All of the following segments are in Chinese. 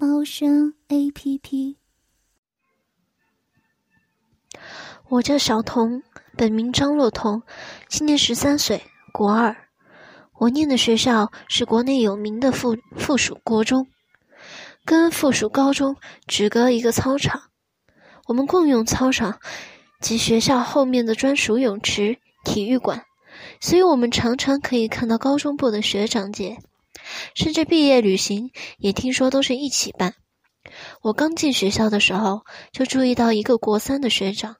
猫声 A P P。我叫小童，本名张若彤，今年十三岁，国二。我念的学校是国内有名的附附属国中，跟附属高中只隔一个操场。我们共用操场及学校后面的专属泳池、体育馆。所以我们常常可以看到高中部的学长姐，甚至毕业旅行也听说都是一起办。我刚进学校的时候就注意到一个国三的学长，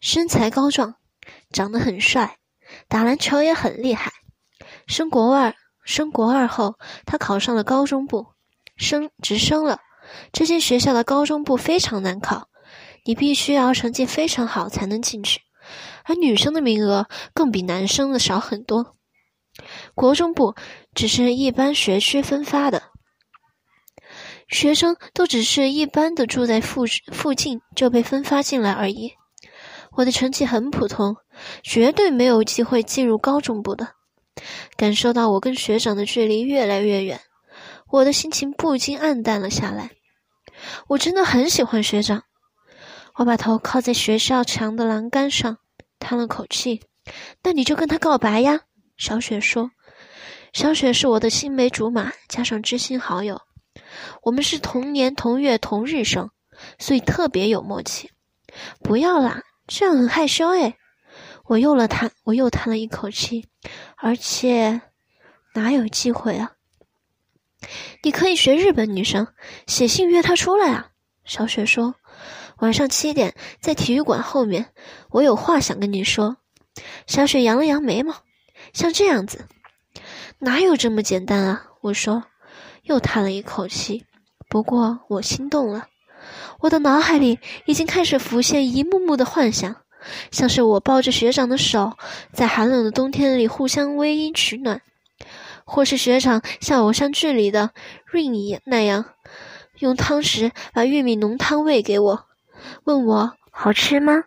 身材高壮，长得很帅，打篮球也很厉害。升国二，升国二后，他考上了高中部，升直升了。这间学校的高中部非常难考，你必须要成绩非常好才能进去。而女生的名额更比男生的少很多。国中部只是一般学区分发的，学生都只是一般的住在附附近就被分发进来而已。我的成绩很普通，绝对没有机会进入高中部的。感受到我跟学长的距离越来越远，我的心情不禁暗淡了下来。我真的很喜欢学长。我把头靠在学校墙的栏杆上。叹了口气，那你就跟他告白呀。小雪说：“小雪是我的青梅竹马，加上知心好友，我们是同年同月同日生，所以特别有默契。”不要啦，这样很害羞诶。我又了叹，我又叹了一口气，而且哪有机会啊？你可以学日本女生，写信约她出来啊。小雪说。晚上七点，在体育馆后面，我有话想跟你说。小雪扬了扬眉毛，像这样子，哪有这么简单啊？我说，又叹了一口气。不过我心动了，我的脑海里已经开始浮现一幕幕的幻想，像是我抱着学长的手，在寒冷的冬天里互相偎依取暖，或是学长像偶像剧里的 Rain 那样，用汤匙把玉米浓汤喂给我。问我好吃吗？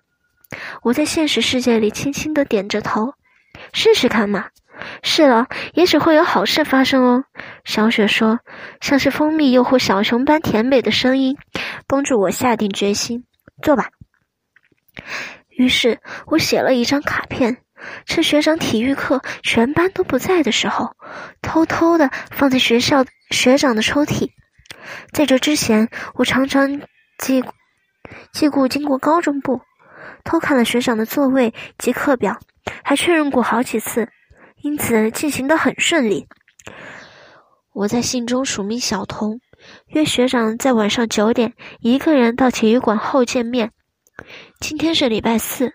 我在现实世界里轻轻的点着头，试试看嘛。试了，也许会有好事发生哦。小雪说，像是蜂蜜诱惑小熊般甜美的声音，帮助我下定决心。做吧。于是我写了一张卡片，趁学长体育课全班都不在的时候，偷偷的放在学校学长的抽屉。在这之前，我常常记。借故经过高中部，偷看了学长的座位及课表，还确认过好几次，因此进行的很顺利。我在信中署名小童，约学长在晚上九点一个人到体育馆后见面。今天是礼拜四，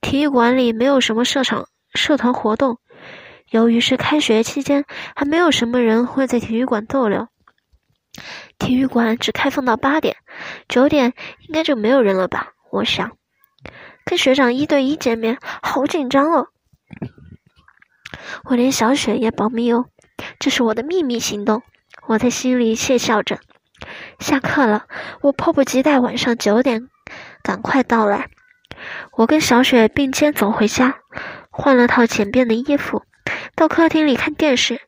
体育馆里没有什么社场社团活动，由于是开学期间，还没有什么人会在体育馆逗留。体育馆只开放到八点，九点应该就没有人了吧？我想，跟学长一对一见面，好紧张哦。我连小雪也保密哦，这是我的秘密行动。我在心里窃笑着。下课了，我迫不及待晚上九点赶快到来。我跟小雪并肩走回家，换了套简便的衣服，到客厅里看电视。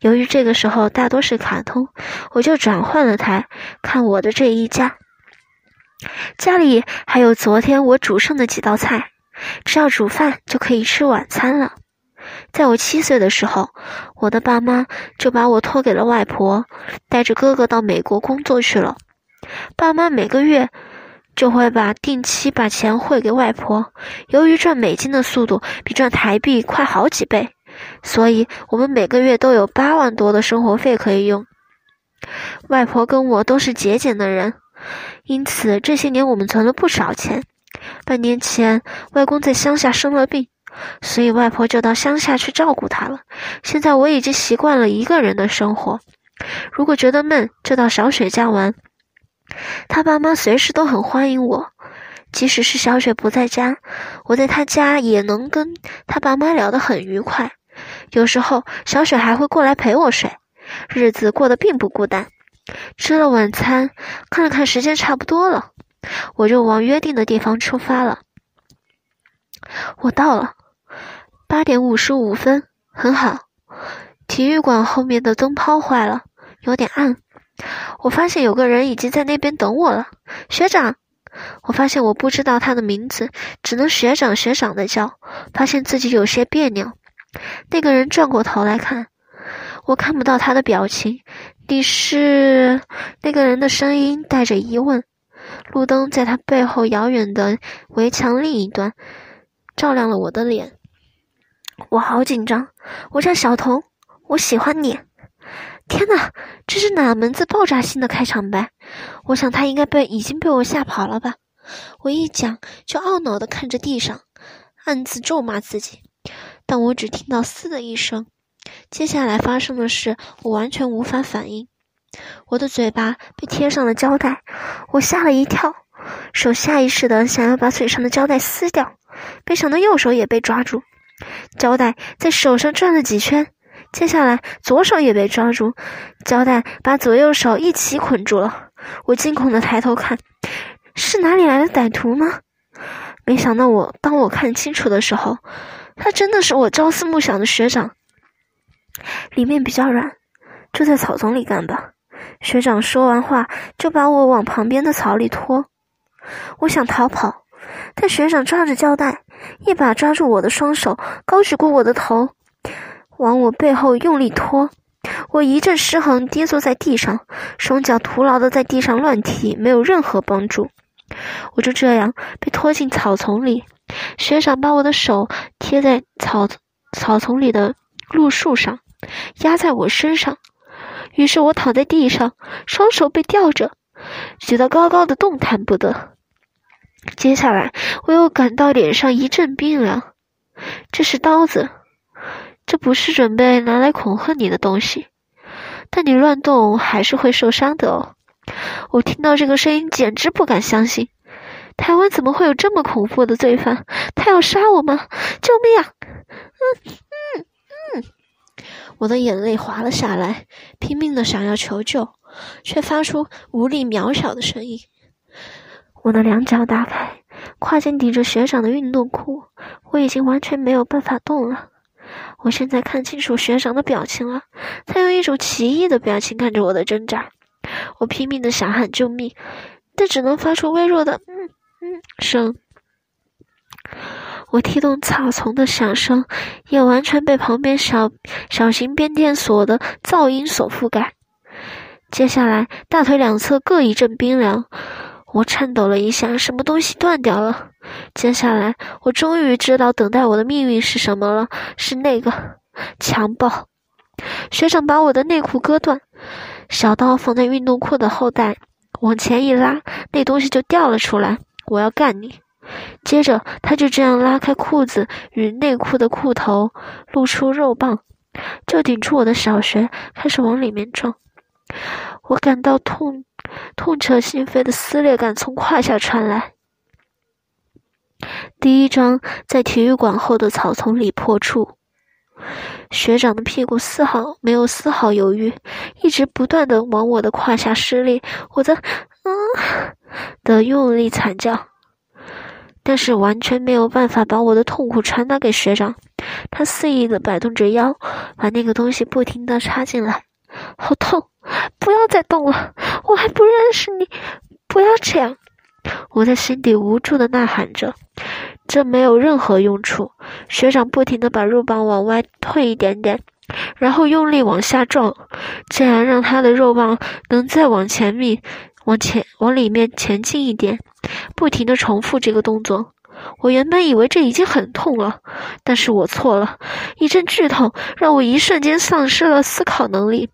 由于这个时候大多是卡通，我就转换了台看我的这一家。家里还有昨天我煮剩的几道菜，只要煮饭就可以吃晚餐了。在我七岁的时候，我的爸妈就把我托给了外婆，带着哥哥到美国工作去了。爸妈每个月就会把定期把钱汇给外婆。由于赚美金的速度比赚台币快好几倍。所以，我们每个月都有八万多的生活费可以用。外婆跟我都是节俭的人，因此这些年我们存了不少钱。半年前，外公在乡下生了病，所以外婆就到乡下去照顾他了。现在我已经习惯了一个人的生活，如果觉得闷，就到小雪家玩。他爸妈随时都很欢迎我，即使是小雪不在家，我在他家也能跟他爸妈聊得很愉快。有时候小雪还会过来陪我睡，日子过得并不孤单。吃了晚餐，看了看时间差不多了，我就往约定的地方出发了。我到了，八点五十五分，很好。体育馆后面的灯泡坏了，有点暗。我发现有个人已经在那边等我了，学长。我发现我不知道他的名字，只能学长学长的叫，发现自己有些别扭。那个人转过头来看，我看不到他的表情。你是？那个人的声音带着疑问。路灯在他背后遥远的围墙另一端，照亮了我的脸。我好紧张。我叫小童，我喜欢你。天哪，这是哪门子爆炸性的开场白？我想他应该被已经被我吓跑了吧。我一讲就懊恼地看着地上，暗自咒骂自己。但我只听到“嘶”的一声，接下来发生的事我完全无法反应。我的嘴巴被贴上了胶带，我吓了一跳，手下意识地想要把嘴上的胶带撕掉，没想到右手也被抓住，胶带在手上转了几圈。接下来，左手也被抓住，胶带把左右手一起捆住了。我惊恐的抬头看，是哪里来的歹徒吗？没想到我，当我看清楚的时候，他真的是我朝思暮想的学长。里面比较软，就在草丛里干吧。学长说完话，就把我往旁边的草里拖。我想逃跑，但学长抓着胶带，一把抓住我的双手，高举过我的头。往我背后用力拖，我一阵失衡，跌坐在地上，双脚徒劳的在地上乱踢，没有任何帮助。我就这样被拖进草丛里，学长把我的手贴在草草丛里的路树上，压在我身上。于是我躺在地上，双手被吊着，举得高高的，动弹不得。接下来，我又感到脸上一阵冰凉，这是刀子。这不是准备拿来恐吓你的东西，但你乱动还是会受伤的哦。我听到这个声音，简直不敢相信。台湾怎么会有这么恐怖的罪犯？他要杀我吗？救命啊！我的眼泪滑了下来，拼命的想要求救，却发出无力渺小的声音。我的两脚打开，跨进抵着学长的运动裤，我已经完全没有办法动了。我现在看清楚学长的表情了，他用一种奇异的表情看着我的挣扎。我拼命的想喊救命，但只能发出微弱的“嗯嗯”声。我踢动草丛的响声，也完全被旁边小小型变电所的噪音所覆盖。接下来，大腿两侧各一阵冰凉。我颤抖了一下，什么东西断掉了？接下来，我终于知道等待我的命运是什么了，是那个强暴。学长把我的内裤割断，小刀放在运动裤的后袋，往前一拉，那东西就掉了出来。我要干你！接着，他就这样拉开裤子与内裤的裤头，露出肉棒，就顶住我的小穴，开始往里面撞。我感到痛。痛彻心扉的撕裂感从胯下传来。第一章在体育馆后的草丛里破处，学长的屁股丝毫没有丝毫犹豫，一直不断的往我的胯下施力。我在嗯的用力惨叫，但是完全没有办法把我的痛苦传达给学长。他肆意的摆动着腰，把那个东西不停的插进来，好痛。不要再动了，我还不认识你，不要这样！我在心底无助的呐喊着，这没有任何用处。学长不停的把肉棒往外退一点点，然后用力往下撞，这样让他的肉棒能再往前面、往前、往里面前进一点，不停的重复这个动作。我原本以为这已经很痛了，但是我错了，一阵剧痛让我一瞬间丧失了思考能力。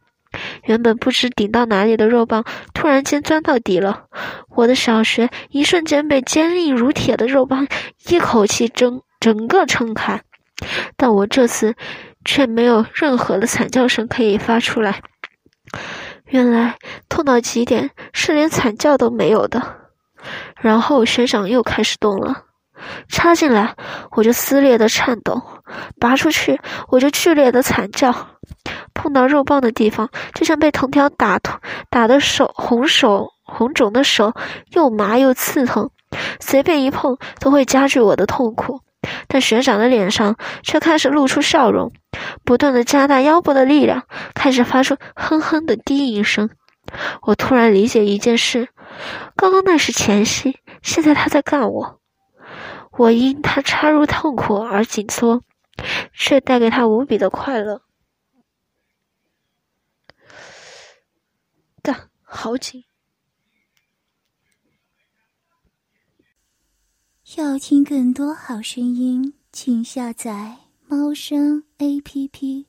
原本不知顶到哪里的肉棒，突然间钻到底了。我的小穴一瞬间被坚硬如铁的肉棒一口气整整个撑开，但我这次却没有任何的惨叫声可以发出来。原来痛到极点是连惨叫都没有的。然后学长又开始动了，插进来我就撕裂的颤抖，拔出去我就剧烈的惨叫，碰到肉棒的地方就像被藤条打痛，打的手红手红肿的手又麻又刺痛，随便一碰都会加剧我的痛苦。但学长的脸上却开始露出笑容，不断的加大腰部的力量，开始发出哼哼的低吟声。我突然理解一件事。刚刚那是前戏，现在他在干我。我因他插入痛苦而紧缩，却带给他无比的快乐。干，好紧！要听更多好声音，请下载猫声 A P P。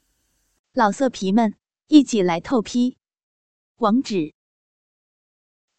老色皮们，一起来透批！网址。